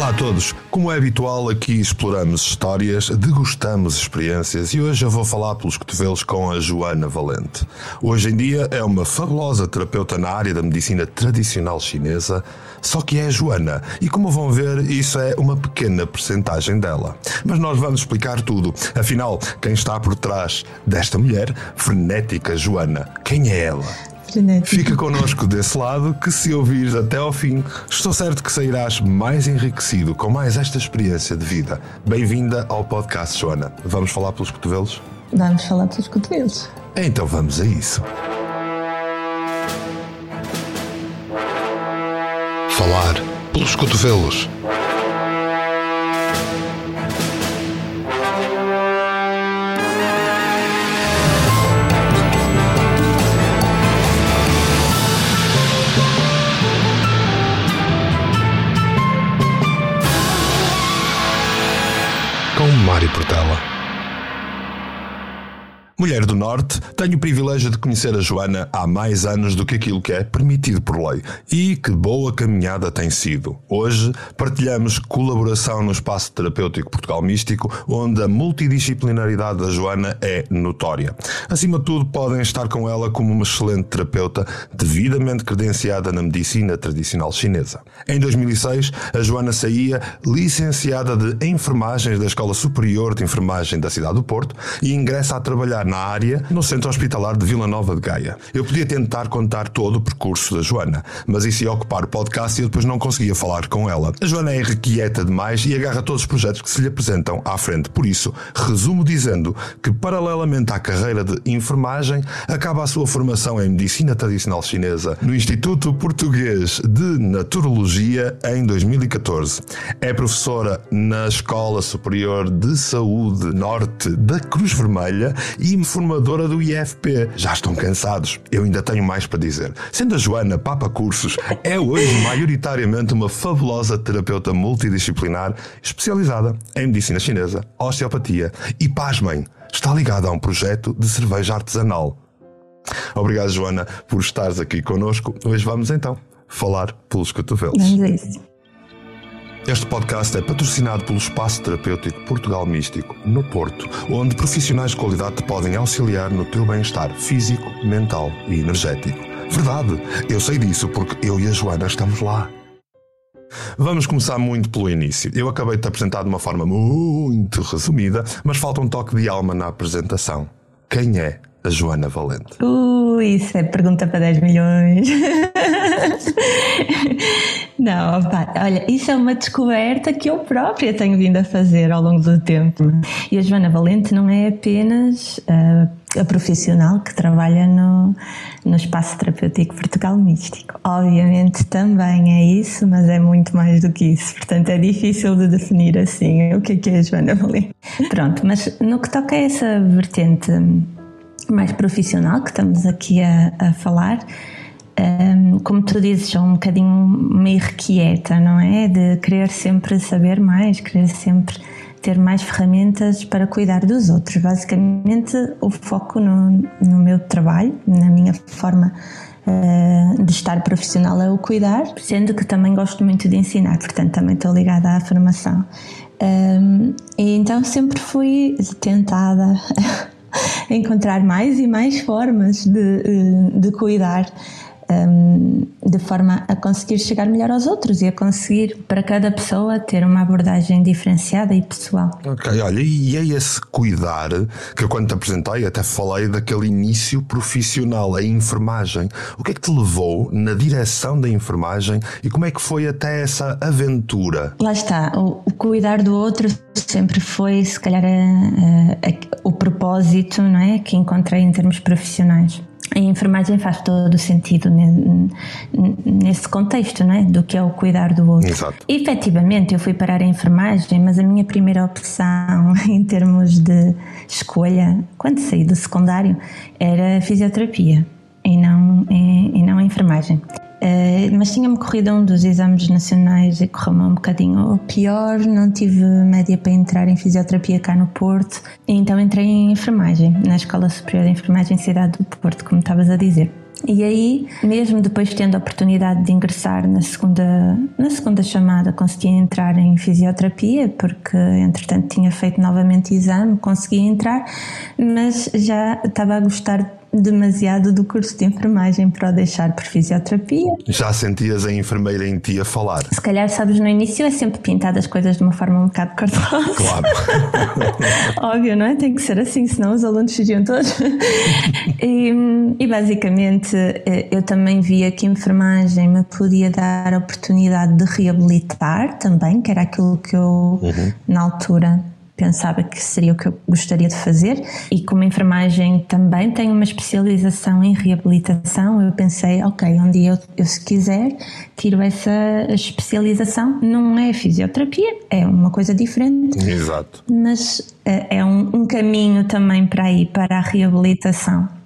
Olá a todos! Como é habitual, aqui exploramos histórias, degustamos experiências e hoje eu vou falar pelos cotovelos com a Joana Valente. Hoje em dia é uma fabulosa terapeuta na área da medicina tradicional chinesa, só que é a Joana e, como vão ver, isso é uma pequena percentagem dela. Mas nós vamos explicar tudo. Afinal, quem está por trás desta mulher, frenética Joana, quem é ela? Fica connosco desse lado que, se ouvires até ao fim, estou certo que sairás mais enriquecido com mais esta experiência de vida. Bem-vinda ao podcast, Joana. Vamos falar pelos cotovelos? Vamos falar pelos cotovelos. Então vamos a isso. Falar pelos cotovelos. Portela. Mulher do Norte, tenho o privilégio de conhecer a Joana há mais anos do que aquilo que é permitido por lei. E que boa caminhada tem sido. Hoje partilhamos colaboração no espaço terapêutico Portugal Místico, onde a multidisciplinaridade da Joana é notória. Acima de tudo, podem estar com ela como uma excelente terapeuta devidamente credenciada na medicina tradicional chinesa. Em 2006, a Joana saía licenciada de enfermagens da Escola Superior de Enfermagem da cidade do Porto e ingressa a trabalhar na área no Centro Hospitalar de Vila Nova de Gaia. Eu podia tentar contar todo o percurso da Joana, mas isso ia ocupar o podcast e eu depois não conseguia falar com ela. A Joana é requieta demais e agarra todos os projetos que se lhe apresentam à frente. Por isso, resumo dizendo que, paralelamente à carreira de enfermagem, acaba a sua formação em Medicina Tradicional Chinesa no Instituto Português de Naturologia em 2014. É professora na Escola Superior de Saúde Norte da Cruz Vermelha e formadora do IFP. Já estão cansados? Eu ainda tenho mais para dizer. Sendo a Joana Papa Cursos, é hoje maioritariamente uma fabulosa terapeuta multidisciplinar especializada em medicina chinesa, osteopatia e, pasmem, está ligada a um projeto de cerveja artesanal. Obrigado, Joana, por estares aqui connosco. Hoje vamos então falar pelos cotovelos. Vamos a isso. Este podcast é patrocinado pelo Espaço Terapêutico Portugal Místico, no Porto, onde profissionais de qualidade te podem auxiliar no teu bem-estar físico, mental e energético. Verdade, eu sei disso porque eu e a Joana estamos lá. Vamos começar muito pelo início. Eu acabei de te apresentar de uma forma muito resumida, mas falta um toque de alma na apresentação. Quem é a Joana Valente? Uh, isso é pergunta para 10 milhões. Não, opa, olha, isso é uma descoberta que eu própria tenho vindo a fazer ao longo do tempo. E a Joana Valente não é apenas uh, a profissional que trabalha no, no espaço terapêutico Portugal Místico. Obviamente também é isso, mas é muito mais do que isso. Portanto, é difícil de definir assim o que é que é a Joana Valente. Pronto, mas no que toca a essa vertente mais profissional que estamos aqui a, a falar, um, como tu dizes, sou um bocadinho meio requieta, não é? De querer sempre saber mais, querer sempre ter mais ferramentas para cuidar dos outros. Basicamente, o foco no, no meu trabalho, na minha forma uh, de estar profissional é o cuidar, sendo que também gosto muito de ensinar, portanto, também estou ligada à formação. Um, e então sempre fui tentada encontrar mais e mais formas de, eh, de cuidar um, de forma a conseguir chegar melhor aos outros e a conseguir para cada pessoa ter uma abordagem diferenciada e pessoal. Ok, olha, e é esse cuidar que eu quando te apresentei até falei daquele início profissional, a enfermagem. O que é que te levou na direção da enfermagem e como é que foi até essa aventura? Lá está, o, o cuidar do outro sempre foi, se calhar, a, a, a, o propósito não é, que encontrei em termos profissionais a enfermagem faz todo o sentido nesse contexto, não é? Do que é o cuidar do outro. Exato. E, efetivamente, eu fui parar a enfermagem, mas a minha primeira opção em termos de escolha, quando saí do secundário, era a fisioterapia e não, e, e não a enfermagem. Uh, mas tinha-me corrido um dos exames nacionais e correu-me um bocadinho pior, não tive média para entrar em fisioterapia cá no Porto, então entrei em enfermagem, na Escola Superior de Enfermagem Cidade do Porto, como estavas a dizer. E aí, mesmo depois tendo a oportunidade de ingressar na segunda, na segunda chamada, consegui entrar em fisioterapia, porque entretanto tinha feito novamente exame, consegui entrar, mas já estava a gostar demasiado do curso de enfermagem para o deixar por fisioterapia. Já sentias a enfermeira em ti a falar? Se calhar, sabes, no início é sempre pintado as coisas de uma forma um bocado cardosa. Claro. Óbvio, não é? Tem que ser assim, senão os alunos fugiam todos. e, e, basicamente eh, eu também via que a enfermagem me podia dar a oportunidade de reabilitar também, que era aquilo que eu, uhum. na altura, pensava que seria o que eu gostaria de fazer e como a enfermagem também tem uma especialização em reabilitação, eu pensei, ok, um dia eu, eu se quiser tiro essa especialização, não é fisioterapia, é uma coisa diferente. Exato. Mas é, é um, um caminho também para ir para a reabilitação.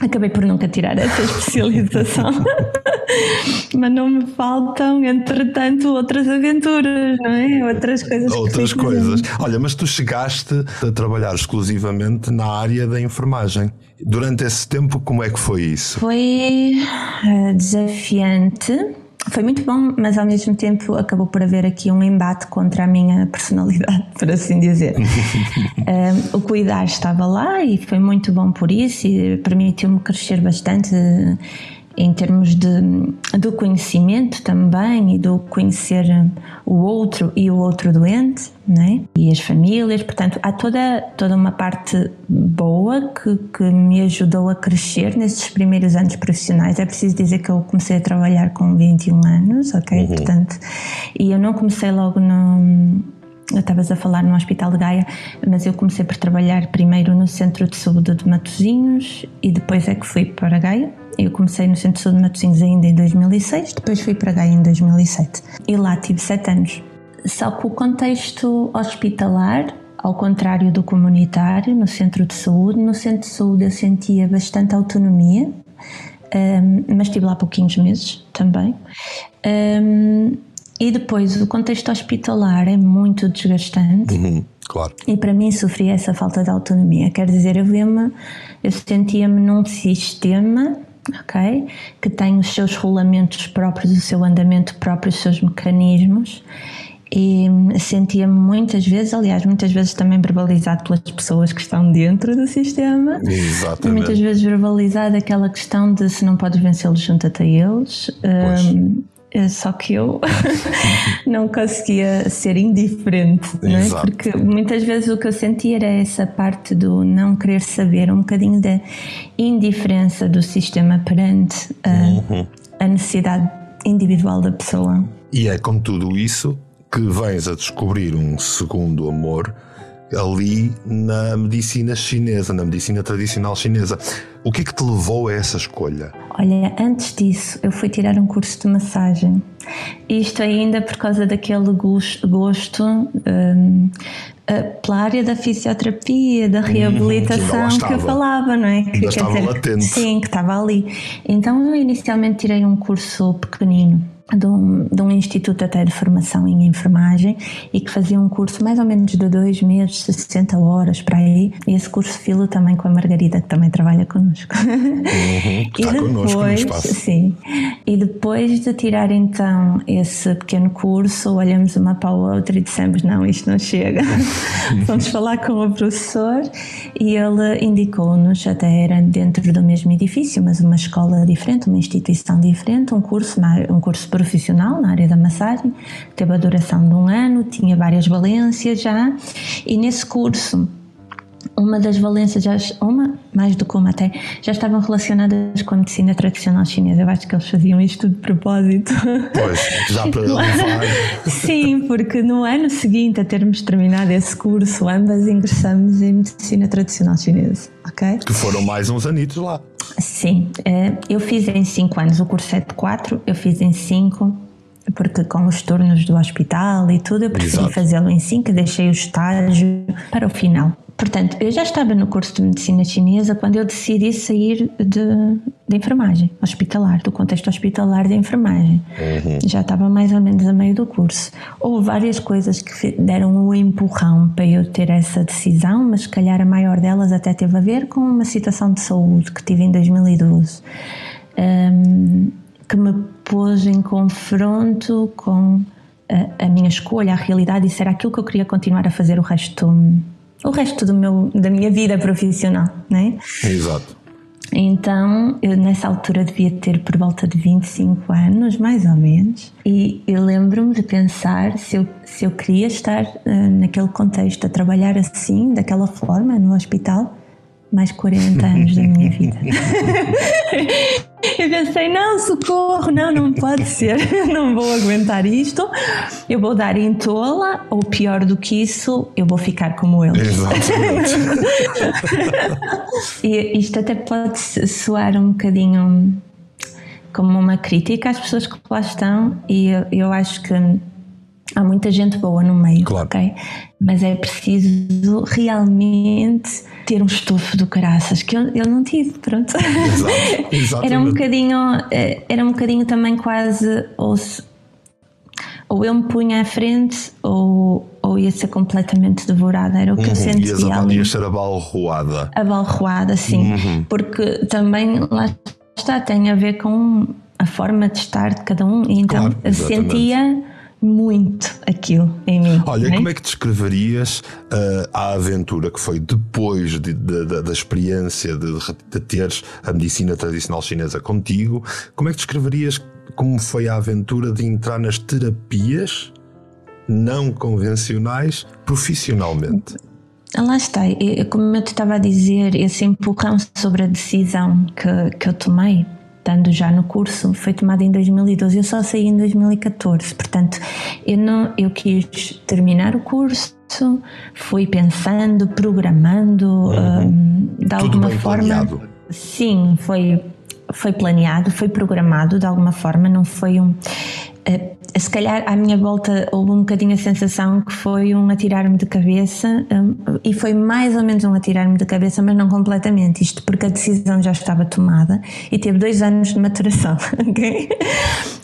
Acabei por nunca tirar essa especialização, mas não me faltam, entretanto, outras aventuras, não é? Outras coisas. Outras coisas. Olha, mas tu chegaste a trabalhar exclusivamente na área da enfermagem. Durante esse tempo, como é que foi isso? Foi uh, desafiante foi muito bom, mas ao mesmo tempo acabou por haver aqui um embate contra a minha personalidade, por assim dizer. um, o cuidar estava lá e foi muito bom por isso e permitiu-me crescer bastante em termos de, do conhecimento também e do conhecer o outro e o outro doente, né? E as famílias, portanto, há toda, toda uma parte boa que, que me ajudou a crescer nesses primeiros anos profissionais. É preciso dizer que eu comecei a trabalhar com 21 anos, ok? Uhum. Portanto, e eu não comecei logo no estavas a falar no Hospital de Gaia, mas eu comecei por trabalhar primeiro no Centro de Saúde de Matosinhos e depois é que fui para Gaia. Eu comecei no Centro de Saúde de Matosinhos ainda em 2006, depois fui para Gaia em 2007 e lá tive sete anos. Só que o contexto hospitalar, ao contrário do comunitário, no centro de saúde, no centro de saúde eu sentia bastante autonomia, um, mas estive lá pouquinhos meses também. Um, e depois o contexto hospitalar é muito desgastante. Uhum, claro. E para mim sofri essa falta de autonomia. Quer dizer, eu via-me, eu sentia-me num sistema ok? Que tem os seus rolamentos próprios, o seu andamento próprio, os seus mecanismos. E sentia-me muitas vezes, aliás, muitas vezes também verbalizado pelas pessoas que estão dentro do sistema. Exatamente. Muitas vezes verbalizado aquela questão de se não podes vencê-los, junta-te a eles. Um, é só que eu não conseguia ser indiferente, não é? porque muitas vezes o que eu sentia era essa parte do não querer saber, um bocadinho da indiferença do sistema perante a, uhum. a necessidade individual da pessoa. E é com tudo isso que vens a descobrir um segundo amor ali na medicina chinesa, na medicina tradicional chinesa. O que é que te levou a essa escolha? Olha, antes disso, eu fui tirar um curso de massagem. Isto ainda por causa daquele gosto, um, pela área da fisioterapia, da uhum, reabilitação hum, que eu falava, não é? Que, estava dizer, latente. Sim, que estava ali. Então eu inicialmente tirei um curso pequenino de um, de um, instituto até de formação em enfermagem e que fazia um curso mais ou menos de dois meses, 60 horas para aí. E esse curso filo também com a Margarida, que também trabalha connosco. Uhum, e está depois. Sim. E depois de tirar então esse pequeno curso, olhamos uma para a outra e dissemos: não, isto não chega. Vamos falar com o professor e ele indicou-nos, até era dentro do mesmo edifício, mas uma escola diferente, uma instituição diferente, um curso, um curso profissional na área da massagem, teve a duração de um ano, tinha várias valências já, e nesse curso uma das valências, já, uma, mais do que uma até, já estavam relacionadas com a medicina tradicional chinesa. Eu acho que eles faziam isto de propósito. Pois, já para levar. Sim, porque no ano seguinte a termos terminado esse curso, ambas ingressamos em medicina tradicional chinesa, ok? Que foram mais uns anitos lá. Sim, eh, eu fiz em 5 anos o curso é de 4, eu fiz em 5 porque com os turnos do hospital e tudo eu preferi fazê-lo em 5, deixei o estágio para o final. Portanto, eu já estava no curso de medicina chinesa quando eu decidi sair de, de enfermagem hospitalar, do contexto hospitalar de enfermagem. Uhum. Já estava mais ou menos a meio do curso. Houve várias coisas que deram o um empurrão para eu ter essa decisão, mas se calhar a maior delas até teve a ver com uma situação de saúde que tive em 2012. um, que me pôs em confronto com a, a, minha escolha, a realidade, e será aquilo que eu queria continuar a fazer o resto, o resto do meu, da minha vida profissional, né? Exato. Então, eu nessa altura devia ter por volta de 25 anos, mais ou menos, e eu lembro-me de pensar se eu, se eu queria estar uh, naquele contexto, a trabalhar assim, daquela forma, no hospital, mais 40 anos da minha vida. eu pensei, não, socorro, não, não pode ser, não vou aguentar isto, eu vou dar em tola, ou pior do que isso, eu vou ficar como eles. Exatamente. e isto até pode soar um bocadinho como uma crítica às pessoas que lá estão, e eu, eu acho que há muita gente boa no meio, claro. ok? Mas é preciso realmente ter um estofo do caraças que eu, eu não tive, pronto. Exato, era um bocadinho, eh, era um bocadinho também quase ou, ou eu me punha à frente ou, ou ia ser completamente devorada, era o que uhum, eu sentia. Ias a, ias ser abalroada. Abalroada, sim, uhum. porque também lá está, tem a ver com a forma de estar de cada um, e então claro, sentia muito aquilo em mim. Olha, como é que descreverias uh, a aventura que foi depois de, de, de, da experiência de, de teres a medicina tradicional chinesa contigo? Como é que descreverias como foi a aventura de entrar nas terapias não convencionais profissionalmente? Lá está, como eu te estava a dizer, esse empurrão sobre a decisão que, que eu tomei estando já no curso, foi tomada em 2012. Eu só saí em 2014, portanto, eu, não, eu quis terminar o curso, fui pensando, programando, uhum. um, de Tudo alguma forma. Planeado. Sim, foi, foi planeado, foi programado de alguma forma, não foi um. Uh, se calhar à minha volta houve um bocadinho a sensação que foi um atirar-me de cabeça um, e foi mais ou menos um atirar-me de cabeça, mas não completamente, isto porque a decisão já estava tomada e teve dois anos de maturação, ok?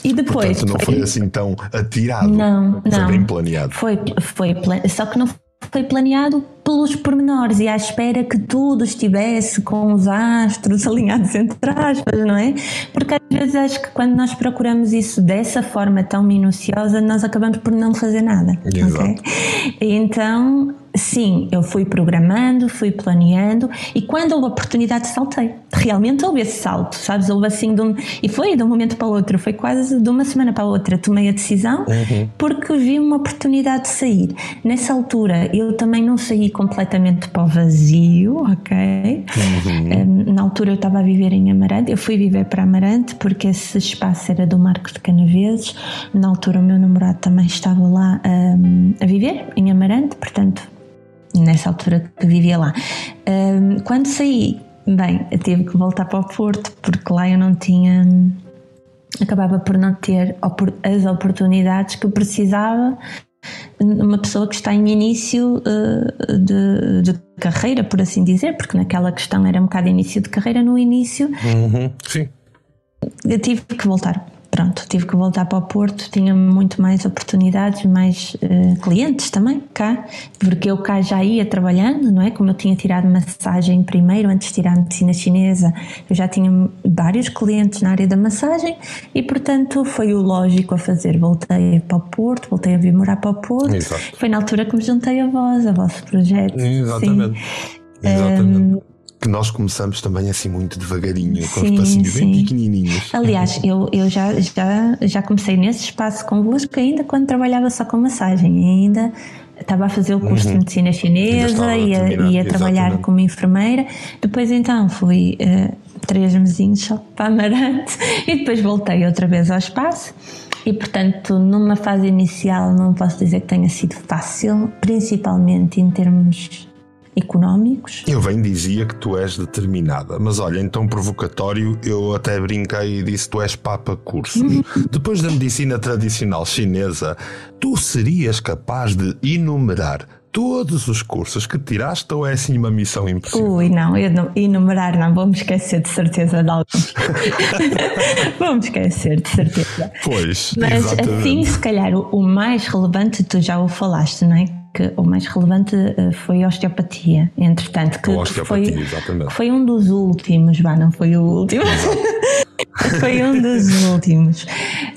E depois. Portanto, não foi, foi assim tão atirado. Não, foi não. bem planeado. Foi, foi, só que não foi planeado pelos pormenores e à espera que tudo estivesse com os astros alinhados entre aspas, não é? Porque às vezes acho que quando nós procuramos isso dessa forma tão minuciosa, nós acabamos por não fazer nada. Exato. Okay? Então sim, eu fui programando, fui planeando e quando houve oportunidade saltei. Realmente houve esse salto, sabes? Houve assim de um, e foi de um momento para o outro, foi quase de uma semana para a outra. Tomei a decisão uhum. porque vi uma oportunidade de sair. Nessa altura eu também não saí completamente para o vazio, ok? Uhum. Na altura eu estava a viver em Amarante, eu fui viver para Amarante porque esse espaço era do Marco de Canaveses. Na altura o meu namorado também estava lá um, a viver em Amarante, portanto nessa altura que vivia lá. quando saí, bem, eu tive que voltar para o Porto, porque lá eu não tinha. acabava por não ter as oportunidades que eu precisava uma pessoa que está em início uh, de, de, carreira, por assim dizer, porque naquela questão era um bocado início de carreira, no início. Uhum, sim. Eu tive que voltar pronto, tive que voltar para o Porto, tinha muito mais oportunidades, mais uh, clientes também cá, porque eu cá já ia trabalhando, não é? Como eu tinha tirado massagem primeiro, antes de tirar medicina chinesa, eu já tinha vários clientes na área da massagem e, portanto, foi o lógico a fazer. Voltei para o Porto, voltei a vir morar para o Porto. Exato. Foi na altura que me juntei a vós, a vosso projeto. Exatamente. Sim. Exatamente. Um, que nós começamos também assim muito devagarinho, com sim, espacinhos sim. bem pequenininhos. Aliás, eu, eu já, já, já comecei nesse espaço convosco ainda quando trabalhava só com massagem, ainda estava a fazer o curso uhum. de medicina chinesa e a, ia, ia trabalhar como enfermeira. Depois então fui uh, três mesinhos só para Amarante e depois voltei outra vez ao espaço. E portanto, numa fase inicial, não posso dizer que tenha sido fácil, principalmente em termos económicos. Eu bem dizia que tu és determinada, mas olha, então provocatório, eu até brinquei e disse tu és papa cursos. Depois da medicina tradicional chinesa, tu serias capaz de enumerar todos os cursos que tiraste ou é assim uma missão impossível? Ui, não, eu não, enumerar não, vamos esquecer de certeza de alguns. vamos esquecer de certeza. Pois, Mas exatamente. assim, se calhar o, o mais relevante tu já o falaste, não é? Que o mais relevante uh, foi a osteopatia, entretanto, que, osteopatia, foi, exatamente. foi um dos últimos, vá, não foi o último. foi um dos últimos.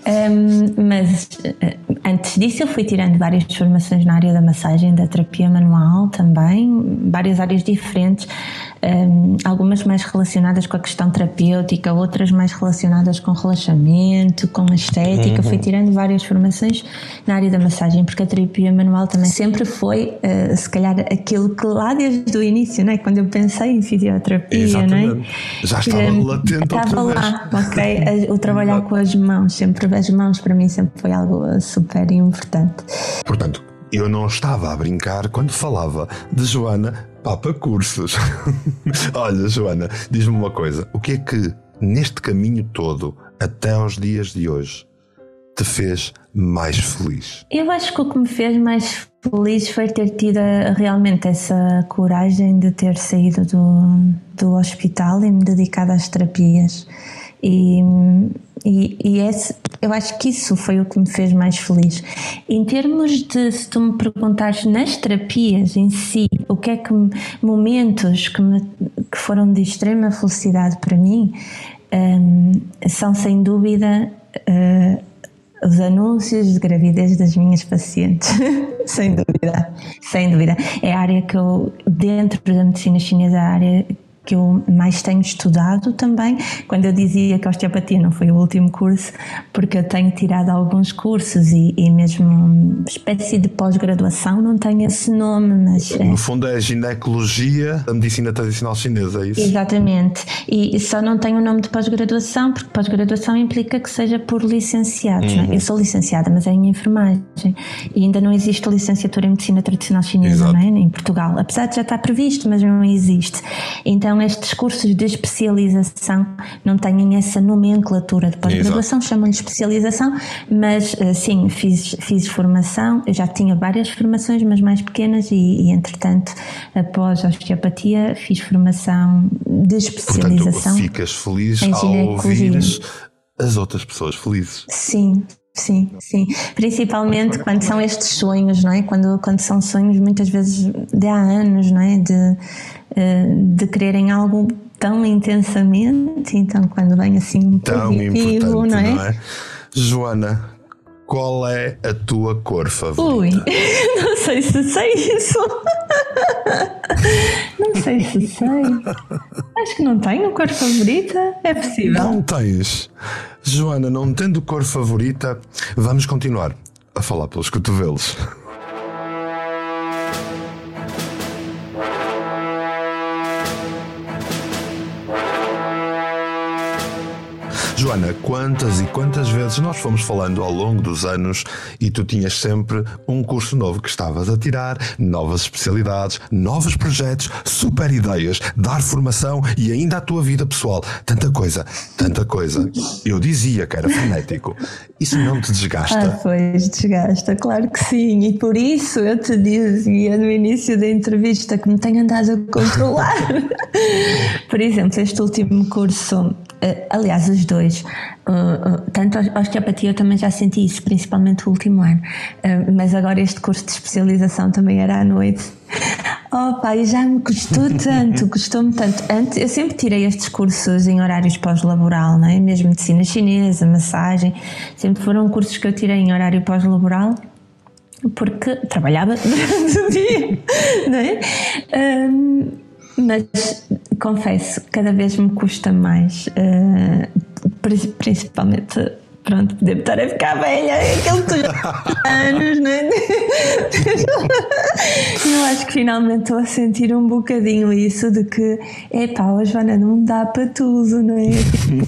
Um, mas uh, antes disso eu fui tirando várias formações na área da massagem, da terapia manual também, várias áreas diferentes um, algumas mais relacionadas com a questão terapêutica, outras mais relacionadas com relaxamento, com estética. Uhum. Fui tirando várias formações na área da massagem, porque a terapia manual também sempre foi, uh, se calhar, aquilo que lá desde o início, né? quando eu pensei em fisioterapia, Exatamente. Né? já estava que, latente Estava lá, ok? O trabalhar com as mãos, sempre as mãos para mim sempre foi algo super importante. Portanto, eu não estava a brincar quando falava de Joana Papa Cursos. Olha, Joana, diz-me uma coisa: o que é que neste caminho todo, até aos dias de hoje, te fez mais feliz? Eu acho que o que me fez mais feliz foi ter tido realmente essa coragem de ter saído do, do hospital e me dedicado às terapias. E, e, e esse, eu acho que isso foi o que me fez mais feliz. Em termos de, se tu me perguntares nas terapias em si, o que é que momentos que, me, que foram de extrema felicidade para mim um, são sem dúvida uh, os anúncios de gravidez das minhas pacientes. sem dúvida, sem dúvida. É a área que eu, dentro da medicina chinesa, a área que eu mais tenho estudado também. Quando eu dizia que a osteopatia não foi o último curso, porque eu tenho tirado alguns cursos e, e mesmo uma espécie de pós-graduação, não tem esse nome, mas. No é. fundo é a ginecologia da medicina tradicional chinesa, é isso? Exatamente. E só não tenho o nome de pós-graduação, porque pós-graduação implica que seja por licenciados. É? Uhum. Eu sou licenciada, mas é em enfermagem. E ainda não existe licenciatura em medicina tradicional chinesa, não é? em Portugal. Apesar de já estar previsto, mas não existe. Então então estes cursos de especialização. Não têm essa nomenclatura. De pós-graduação, chamam-lhe especialização, mas eh, sim, fiz, fiz formação, eu já tinha várias formações, mas mais pequenas, e, e entretanto, após a osteopatia, fiz formação de especialização. Portanto, ficas feliz ao ouvir as outras pessoas felizes. Sim, Sim, sim. Principalmente quando são estes sonhos, não é? Quando, quando são sonhos muitas vezes de há anos, não é? De, eh, de quererem algo tão intensamente, então quando vem assim um tão positivo, não é? não é? Joana, qual é a tua cor favorita? Ui, não sei se sei isso. Não sei se sei. Acho que não tenho cor favorita. É possível. Não tens. Joana, não tendo cor favorita, vamos continuar a falar pelos cotovelos. Joana, quantas e quantas vezes nós fomos falando ao longo dos anos e tu tinhas sempre um curso novo que estavas a tirar, novas especialidades, novos projetos, super ideias, dar formação e ainda a tua vida pessoal. Tanta coisa, tanta coisa. Eu dizia que era frenético. Isso não te desgasta? Ah, pois, desgasta, claro que sim. E por isso eu te dizia no início da entrevista que me tenho andado a controlar. por exemplo, este último curso aliás, os dois. Uh, uh, tanto a osteopatia eu também já senti isso, principalmente o último ano. Mas agora este curso de especialização também era à noite. Oh pai, já me custou tanto, custou-me tanto. Antes, eu sempre tirei estes cursos em horários pós-laboral, não é? Mesmo medicina chinesa, massagem, sempre foram cursos que eu tirei em horário pós-laboral porque trabalhava durante o dia, não é? Um, mas confesso, cada vez me custa mais, uh, principalmente pronto, devo estar a ficar velha, aquele anos, não é? Eu acho que finalmente estou a sentir um bocadinho isso de que, epá, a Joana não dá para tudo, não é?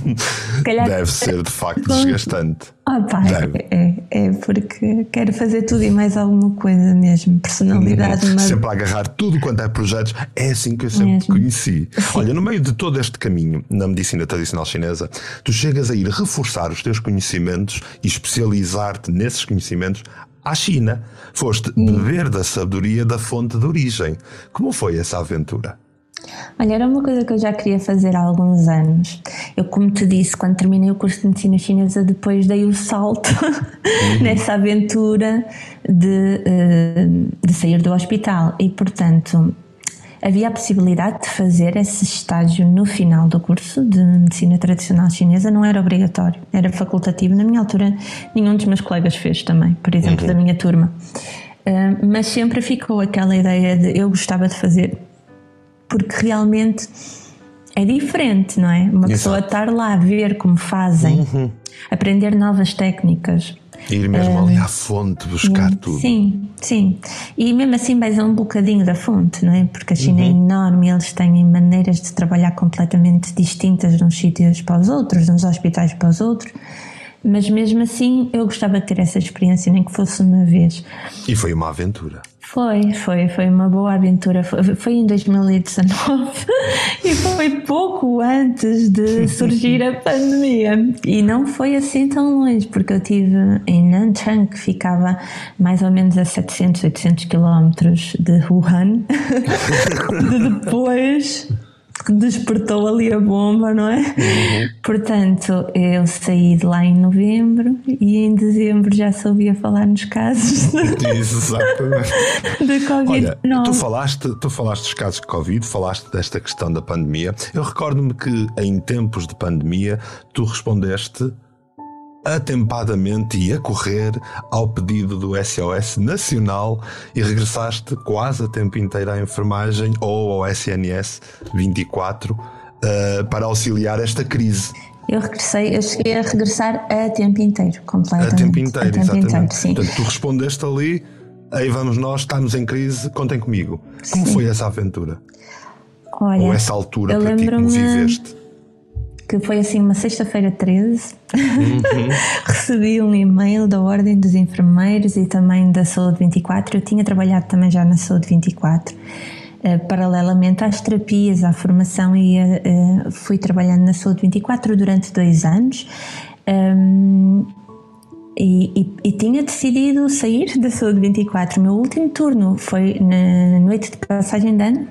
Calhar, Deve ser de facto desgastante. Ah, pá, é, é, porque quero fazer tudo e mais alguma coisa mesmo, personalidade. Uhum. Mas... Sempre a agarrar tudo quanto é projetos, é assim que eu sempre mesmo. conheci. Sim. Olha, no meio de todo este caminho na medicina tradicional chinesa, tu chegas a ir reforçar os teus conhecimentos e especializar-te nesses conhecimentos à China. Foste Sim. beber da sabedoria da fonte de origem. Como foi essa aventura? Olha, era uma coisa que eu já queria fazer há alguns anos. Eu, como te disse, quando terminei o curso de medicina chinesa, depois dei o salto uhum. nessa aventura de, eh, de sair do hospital. E, portanto, havia a possibilidade de fazer esse estágio no final do curso de medicina tradicional chinesa, não era obrigatório, era facultativo. Na minha altura, nenhum dos meus colegas fez também, por exemplo, uhum. da minha turma. Uh, mas sempre ficou aquela ideia de eu gostava de fazer porque realmente é diferente, não é? Uma Exato. pessoa estar lá a ver como fazem, uhum. aprender novas técnicas. Ir mesmo um, ali à fonte buscar tudo. Sim, sim. E mesmo assim vais a um bocadinho da fonte, não é? Porque a China é uhum. é enorme, eles têm maneiras de trabalhar completamente distintas de uns sítios para os outros, de uns hospitais para os outros. Mas mesmo assim eu gostava de ter essa experiência, nem que fosse uma vez. E foi uma aventura. Foi, foi, foi uma boa aventura. Foi, foi em 2019 e foi pouco antes de surgir a pandemia. E não foi assim tão longe, porque eu estive em Nanchang, que ficava mais ou menos a 700, 800 quilómetros de Wuhan. de depois despertou ali a bomba, não é? Uhum. Portanto, eu saí de lá em novembro e em dezembro já sabia falar nos casos de Covid. Olha, tu falaste, tu falaste dos casos de Covid, falaste desta questão da pandemia. Eu recordo-me que em tempos de pandemia tu respondeste atempadamente e a correr ao pedido do SOS Nacional e regressaste quase a tempo inteiro à enfermagem ou ao SNS 24 uh, para auxiliar esta crise. Eu regressei, eu cheguei a regressar a tempo inteiro, completamente. A tempo inteiro, a tempo exatamente. Inteiro, sim. Portanto, tu respondeste ali, aí vamos nós, estamos em crise, contem comigo. Como sim. foi essa aventura? Olha, Ou essa altura para ti, como viveste? Que foi assim uma sexta-feira 13, uhum. recebi um e-mail da Ordem dos Enfermeiros e também da Saúde 24. Eu tinha trabalhado também já na Saúde 24, eh, paralelamente às terapias, à formação, e uh, fui trabalhando na Saúde 24 durante dois anos. Um, e, e, e, tinha decidido sair da Saúde 24. O meu último turno foi na noite de passagem de ano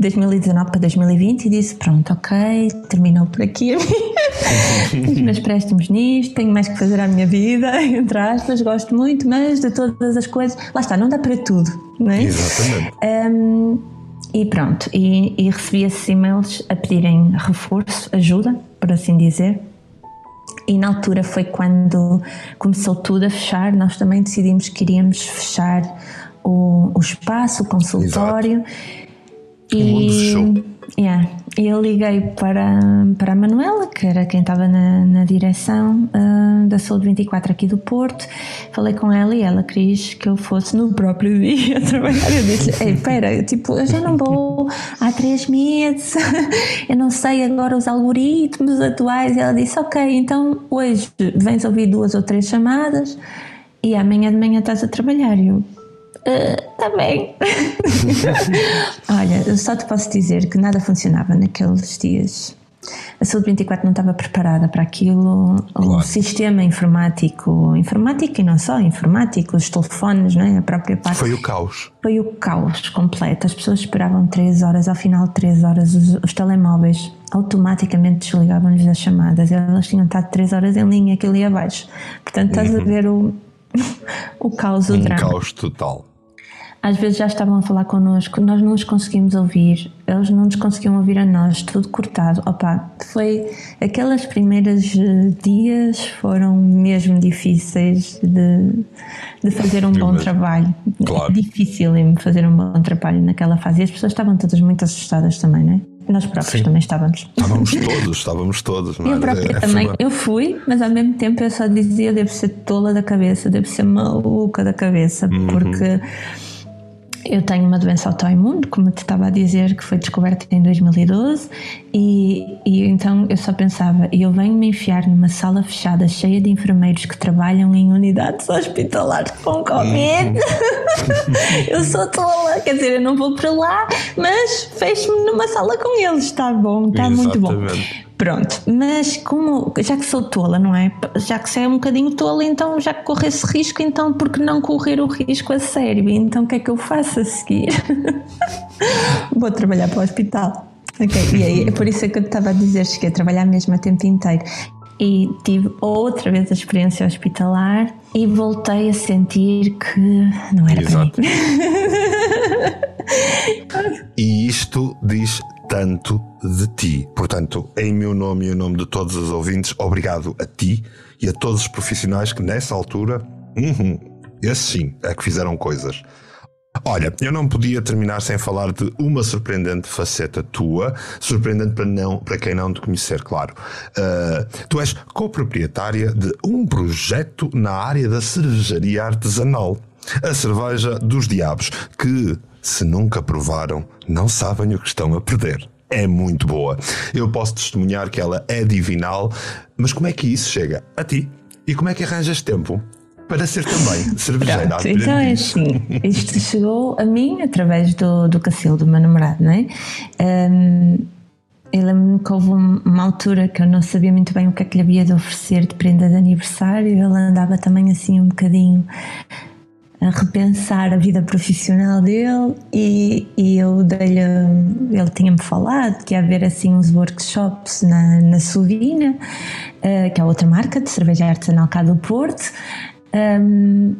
2019 para 2020 e disse: Pronto, ok, terminou por aqui os meus préstimos nisto, tenho mais que fazer à minha vida, entre aspas, gosto muito, mas de todas as coisas, lá está, não dá para tudo, não é? Exatamente. Um, e pronto, e, e recebi esses e-mails a pedirem reforço, ajuda, por assim dizer. E na altura foi quando começou tudo a fechar, nós também decidimos que iríamos fechar o, o espaço, o consultório. Exato e, yeah, eu liguei para, para a Manuela, que era quem estava na, na direção uh, da Saúde 24 aqui do Porto. Falei com ela e ela quis que eu fosse no próprio dia trabalhar. Eu disse: Ei, espera, eu, tipo, eu já não vou há três meses, eu não sei agora os algoritmos atuais. E ela disse: Ok, então hoje vens ouvir duas ou três chamadas e amanhã de manhã estás a trabalhar. Eu, Está uh, bem. Olha, eu só te posso dizer que nada funcionava naqueles dias. A Saúde 24 não estava preparada para aquilo. Claro. O sistema informático, informático e não só, informático, os telefones, não é? a própria parte. Foi o caos. Foi o caos completo. As pessoas esperavam 3 horas, ao final de 3 horas, os, os telemóveis automaticamente desligavam-lhes as chamadas. Elas tinham estado 3 horas em linha, aquilo ia abaixo. Portanto, estás uhum. a ver o, o caos, o um drama. caos total às vezes já estavam a falar connosco, nós não os conseguimos ouvir, eles não nos conseguiam ouvir a nós, tudo cortado. Opa, foi aquelas primeiras eh, dias foram mesmo difíceis de, de fazer um bom trabalho. Claro. Difícil fazer um bom trabalho naquela fase. E as pessoas estavam todas muito assustadas também, não é? Nós próprios Sim. também estávamos. Estávamos todos, estávamos todos. Não é? eu própria é, também. Eu fui, mas ao mesmo tempo eu só dizia: devo ser tola da cabeça, devo ser maluca da cabeça, uhum. porque eu tenho uma doença autoimune, como te estava a dizer, que foi descoberta em 2012, e, e então eu só pensava, eu venho me enfiar numa sala fechada cheia de enfermeiros que trabalham em unidades hospitalares com Covid. eu sou tola, quer dizer, eu não vou para lá, mas fecho-me numa sala com eles, está bom, está muito bom. Pronto, mas como já que sou tola, não é? Já que você é um bocadinho tola, então já que corro esse risco, então por que não correr o risco a sério? Então o que é que eu faço a seguir? Vou trabalhar para o hospital. Ok, e aí, é por isso é que eu estava a dizer, cheguei a trabalhar mesmo a tempo inteiro. E tive outra vez a experiência hospitalar e voltei a sentir que não era Exato. para mim. e isto diz tanto de ti. Portanto, em meu nome e em nome de todos os ouvintes, obrigado a ti e a todos os profissionais que nessa altura, uhum, esses sim, é que fizeram coisas. Olha, eu não podia terminar sem falar de uma surpreendente faceta tua, surpreendente para, não, para quem não te conhecer, claro. Uh, tu és coproprietária de um projeto na área da cervejaria artesanal, a cerveja dos diabos, que, se nunca provaram, não sabem o que estão a perder. É muito boa. Eu posso testemunhar que ela é divinal, mas como é que isso chega a ti? E como é que arranjas tempo para ser também cervejeira. Pronto, então é assim, isto chegou a mim através do, do Cacil, do meu namorado, não é? Um, eu lembro-me que houve uma altura que eu não sabia muito bem o que é que lhe havia de oferecer de prenda de aniversário, ele andava também assim um bocadinho a repensar a vida profissional dele e, e eu dei-lhe, ele tinha-me falado que ia haver assim uns workshops na, na Sovina, uh, que é outra marca de cerveja artesanal cá do Porto, um,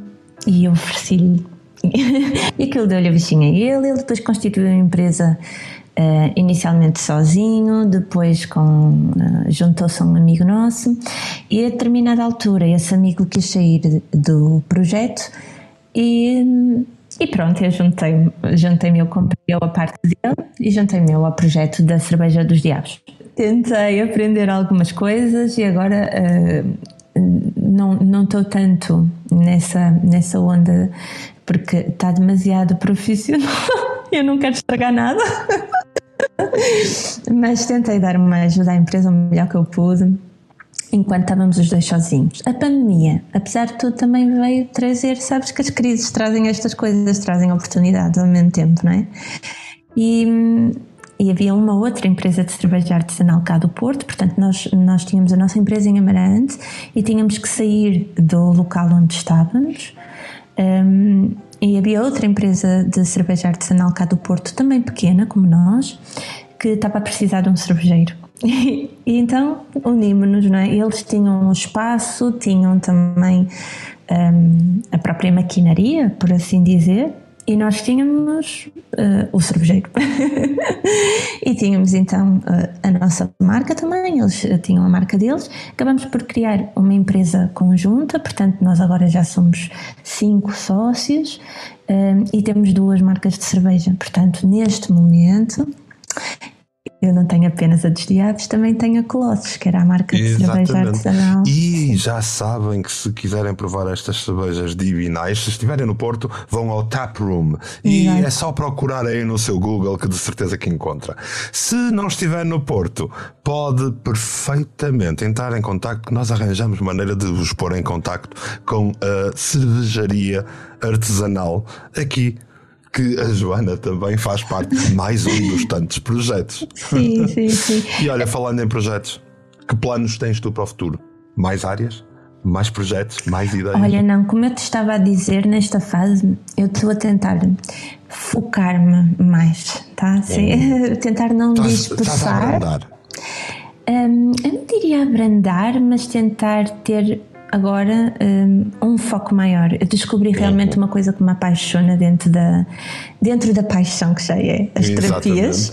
e eu ofereci-lhe. e aquilo deu-lhe a bichinha a ele. Ele depois constituiu a empresa uh, inicialmente sozinho, depois com, uh, juntou-se a um amigo nosso. E a determinada altura, esse amigo quis sair do projeto e. E pronto, eu juntei-me, juntei eu comprei a parte dele e juntei-me eu ao projeto da Cerveja dos Diabos. Tentei aprender algumas coisas e agora uh, não não estou tanto nessa nessa onda porque está demasiado profissional eu não quero estragar nada mas tentei dar uma ajuda à empresa o melhor que eu pude enquanto estávamos os dois sozinhos. A pandemia, apesar de tudo, também veio trazer, sabes que as crises trazem estas coisas, trazem oportunidades ao mesmo tempo, não é? E, e havia uma outra empresa de cerveja artesanal cá do Porto, portanto nós, nós tínhamos a nossa empresa em Amarante e tínhamos que sair do local onde estávamos um, e havia outra empresa de cerveja artesanal cá do Porto, também pequena como nós, que estava a precisar de um cervejeiro. E, então unimos-nos, não é? Eles tinham um espaço, tinham também um, a própria maquinaria, por assim dizer, e nós tínhamos uh, o cervejeiro. e tínhamos então uh, a nossa marca também, eles tinham a marca deles. Acabamos por criar uma empresa conjunta, portanto, nós agora já somos cinco sócios uh, e temos duas marcas de cerveja. Portanto, neste momento eu não tenho apenas a dos Diabos, também tenho a Colossus, que era a marca de cerveja artesanal. E já sabem que se quiserem provar estas cervejas divinais, se estiverem no Porto, vão ao Tap Room. E Exato. é só procurar aí no seu Google que de certeza que encontra. Se não estiver no Porto, pode perfeitamente entrar em contacto, que nós arranjamos maneira de vos pôr em contacto com a cervejaria artesanal aqui que a Joana também faz parte de mais um dos tantos projetos. Sim, sim, sim. e olha, falando em projetos, que planos tens tu para o futuro? Mais áreas? Mais projetos? Mais ideias? Olha, não, como eu te estava a dizer, nesta fase eu estou a tentar focar-me mais, tá? Sim, tentar não estás, dispersar. Estás a abrandar. Um, eu não diria abrandar, mas tentar ter agora um, um, foco maior. Eu descobri realmente uma coisa que me apaixona dentro da, dentro da paixão que já é as terapias,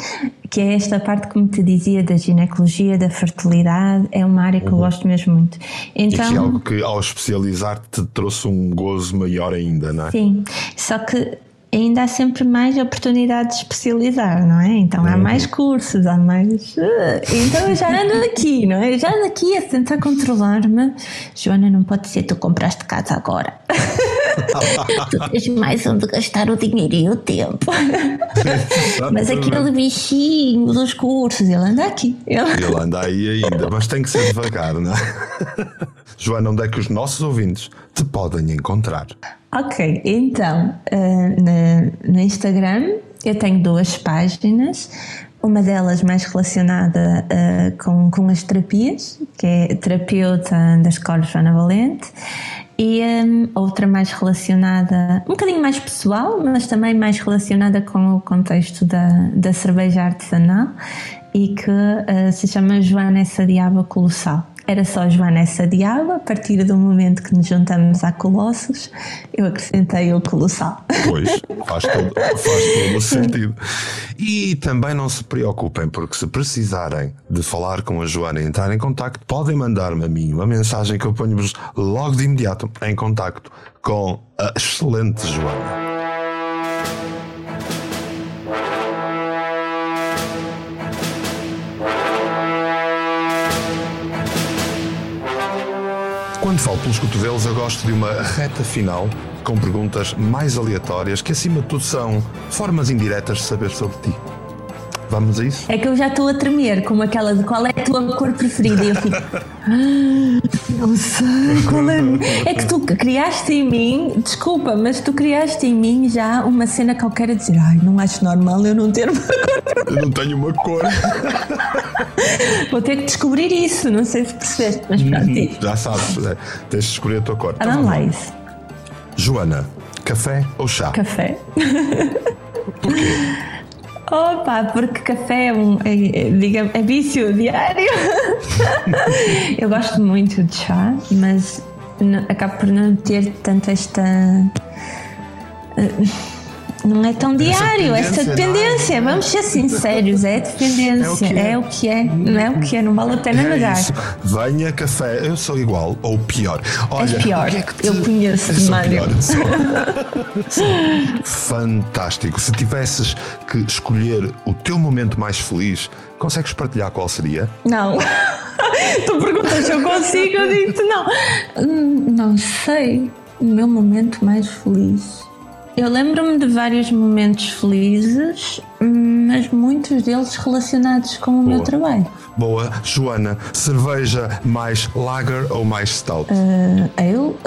que é esta parte, como te dizia, da ginecologia, da fertilidade, é uma área que uhum. eu gosto mesmo muito. Então, e que é algo que ao especializar te trouxe um gozo maior ainda, não é? Sim, só que ainda há sempre mais oportunidade de especializar, não é? Então há uhum. mais cursos, há mais. Eh, então eu já ando aqui, não é? Eu já ando aqui a tentar controlar-me. Joana, não pode ser, tu compraste casa agora. tu tens mais onde gastar o dinheiro e o tempo. mas aquele bichinho dos cursos, ele anda aqui. Ele... ele anda aí ainda, mas tem que ser devagar, não é? Joana, onde é que os nossos ouvintes te podem encontrar? Ok, então uh, no Instagram eu tenho duas páginas, uma delas mais relacionada uh, com, com as terapias, que é terapeuta underscore Joana Valente, E um, outra mais relacionada, um bocadinho mais pessoal, mas também mais relacionada com o contexto da, da cerveja artesanal e que uh, se chama Joana Essa Diaba Colossal. Era só Joana essa diaba, a partir do momento que nos juntamos a Colossos, eu acrescentei o Colossal. Pois, faz todo, faz todo o sentido. E também não se preocupem, porque se precisarem de falar com a Joana e entrar em contacto, podem mandar-me a mim uma mensagem que eu ponho-vos logo de imediato em contacto com a excelente Joana. Quando falo pelos cotovelos, eu gosto de uma reta final com perguntas mais aleatórias que, acima de tudo, são formas indiretas de saber sobre ti. Vamos a isso? É que eu já estou a tremer, como aquela de qual é a tua cor preferida. E eu fico. Ah, não sei qual é. É que tu criaste em mim, desculpa, mas tu criaste em mim já uma cena que eu quero dizer. Ai, não acho normal eu não ter uma cor. Eu não tenho uma cor. Vou ter que descobrir isso, não sei se percebeste, mas pronto. Uhum, já sabes, é, tens de escolher a tua cor. Analyze. Joana, café ou chá? Café. Porquê? Opa, porque café é um é, é, digamos, é vício diário. eu gosto muito de chá, mas acabo por não ter tanto esta. Uh, não é tão diário, essa dependência, não. vamos ser sinceros, é dependência, é o que é, é não é o que é, não vale a pena é negar. Venha café, eu sou igual ou pior. Olha, És pior, é te... eu conheço-te, Mário. Fantástico. Se tivesses que escolher o teu momento mais feliz, consegues partilhar qual seria? Não. tu perguntas se eu consigo, eu digo-te não. Hum, não sei. O meu momento mais feliz. Eu lembro-me de vários momentos felizes, mas muitos deles relacionados com o Boa. meu trabalho. Boa. Joana, cerveja mais lager ou mais stout? Uh, eu?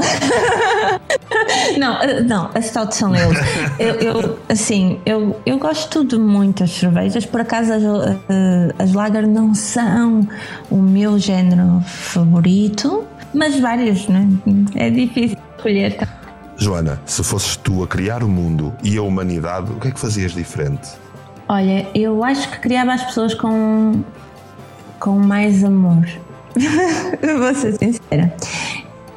não, uh, não, as stout são eles. eu, eu, assim, eu, eu gosto de muitas cervejas, por acaso as, uh, as lager não são o meu género favorito, mas vários, né? É difícil escolher. Joana, se fosses tu a criar o mundo e a humanidade, o que é que fazias diferente? Olha, eu acho que criava as pessoas com, com mais amor. Vou ser sincera.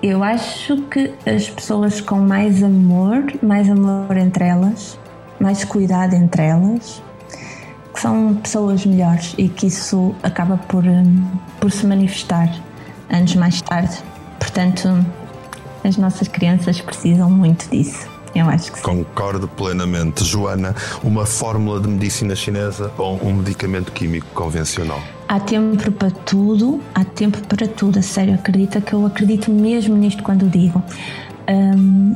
Eu acho que as pessoas com mais amor, mais amor entre elas, mais cuidado entre elas, que são pessoas melhores e que isso acaba por, por se manifestar anos mais tarde. Portanto, as nossas crianças precisam muito disso. Eu acho que sim. Concordo plenamente. Joana, uma fórmula de medicina chinesa ou um medicamento químico convencional? Há tempo para tudo, há tempo para tudo. A sério, acredita que eu acredito mesmo nisto quando digo. Um,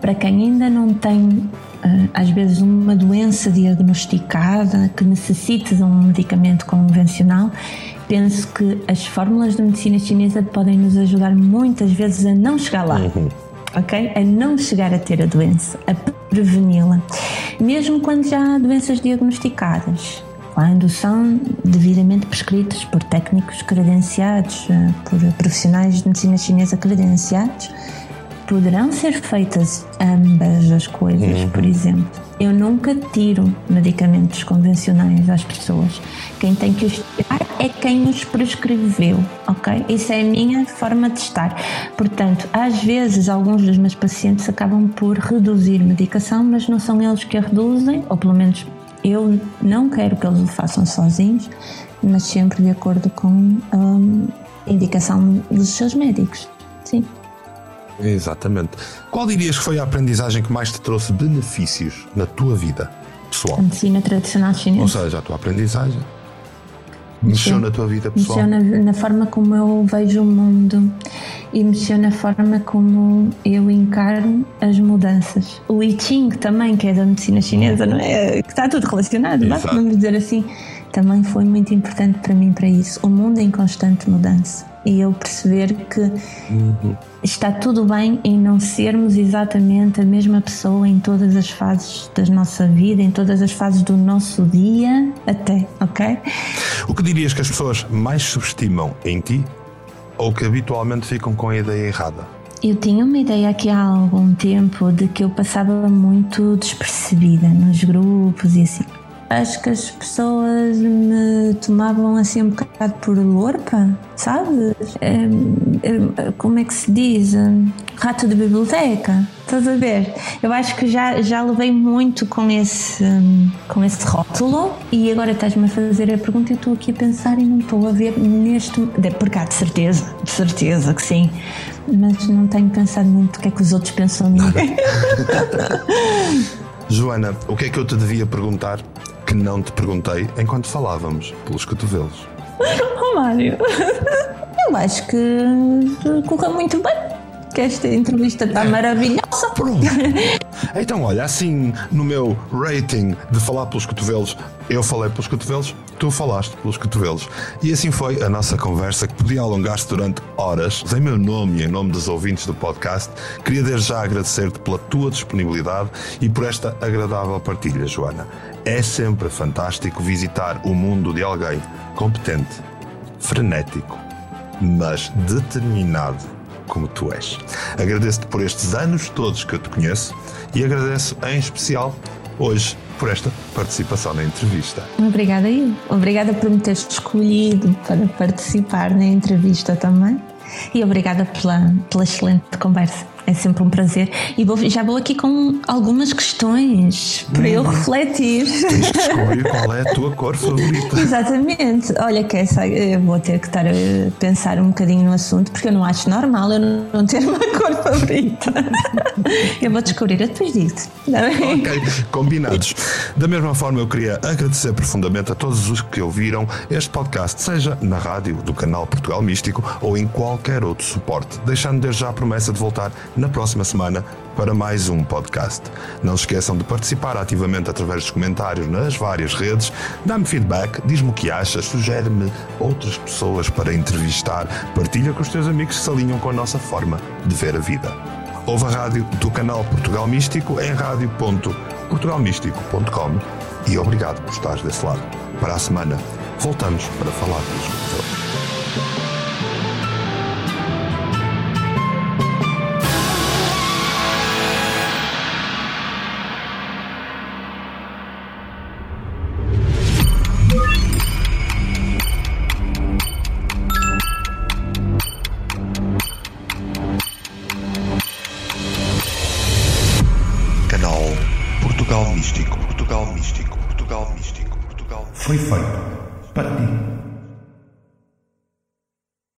para quem ainda não tem ah, às vezes uma doença diagnosticada que necessite de um medicamento convencional, penso que as fórmulas de medicina chinesa podem nos ajudar muitas vezes a não chegar lá. Uhum. Ok? A não chegar a ter a doença, a preveni-la. Mesmo quando já há doenças diagnosticadas, quando são devidamente prescritas por técnicos credenciados, ah, por profissionais de medicina chinesa credenciados, poderão ser feitas ambas as coisas, uhum. por exemplo. Eu nunca tiro medicamentos convencionais às pessoas. Quem tem que os tirar é quem os prescreveu, ok? Isso é a minha forma de estar. Portanto, às vezes, alguns dos meus pacientes acabam por reduzir medicação, mas não são eles que a reduzem, ou pelo menos eu não quero que eles o façam sozinhos, mas sempre de acordo com hum, a indicação dos seus médicos. Sim. Exatamente. Qual dirias que foi a aprendizagem que mais te trouxe benefícios na tua vida pessoal? A medicina tradicional chinesa. Ou seja, a tua aprendizagem mexeu na tua vida pessoal? Mexeu na, na, forma como eu vejo o mundo e mexeu na forma como eu encaro as mudanças. O I Ching também, que é da medicina chinesa, não é? Que está tudo relacionado, vamos dizer assim, também foi muito importante para mim para isso. O mundo em constante mudança e eu perceber que uhum. está tudo bem em não sermos exatamente a mesma pessoa em todas as fases da nossa vida, em todas as fases do nosso dia, até, ok? O que dirias que as pessoas mais subestimam em ti ou que habitualmente ficam com a ideia errada? Eu tinha uma ideia aqui há algum tempo de que eu passava muito despercebida nos grupos e assim. Acho que as pessoas me tomavam assim um bocado por lorpa, sabe? Como é que se diz? Rato de biblioteca. Estás a ver? Eu acho que já, já levei muito com esse, com esse rótulo e agora estás-me a fazer a pergunta e estou aqui a pensar e não estou a ver neste. Porque há de certeza, de certeza que sim mas não tenho pensado muito o que é que os outros pensam de mim. Joana, o que é que eu te devia perguntar que não te perguntei enquanto falávamos pelos cotovelos? Oh, Mário, eu acho que correu muito bem. Que esta entrevista está maravilhosa. Pronto. Então, olha, assim no meu rating de falar pelos cotovelos, eu falei pelos cotovelos, tu falaste pelos cotovelos. E assim foi a nossa conversa que podia alongar-se durante horas. Em meu nome e em nome dos ouvintes do podcast, queria desde já agradecer-te pela tua disponibilidade e por esta agradável partilha, Joana. É sempre fantástico visitar o mundo de alguém competente, frenético, mas determinado como tu és. Agradeço-te por estes anos todos que eu te conheço e agradeço em especial hoje por esta participação na entrevista. Obrigada eu. Obrigada por me teres escolhido para participar na entrevista também. E obrigada pela, pela excelente conversa. É sempre um prazer. E vou, já vou aqui com algumas questões para hum. eu refletir. Escolher qual é a tua cor favorita. Exatamente. Olha, que essa, eu vou ter que estar a pensar um bocadinho no assunto, porque eu não acho normal eu não ter uma cor favorita. eu vou descobrir, depois disso. Ok, combinados. Da mesma forma, eu queria agradecer profundamente a todos os que ouviram este podcast, seja na rádio do canal Portugal Místico ou em qualquer outro suporte, deixando desde já a promessa de voltar na próxima semana para mais um podcast. Não se esqueçam de participar ativamente através dos comentários nas várias redes. Dá-me feedback, diz-me o que achas, sugere-me outras pessoas para entrevistar, partilha com os teus amigos que se alinham com a nossa forma de ver a vida. Ouve a rádio do canal Portugal Místico em rádio.portugalmístico.com e obrigado por estar desse lado. Para a semana, voltamos para falar dos Foi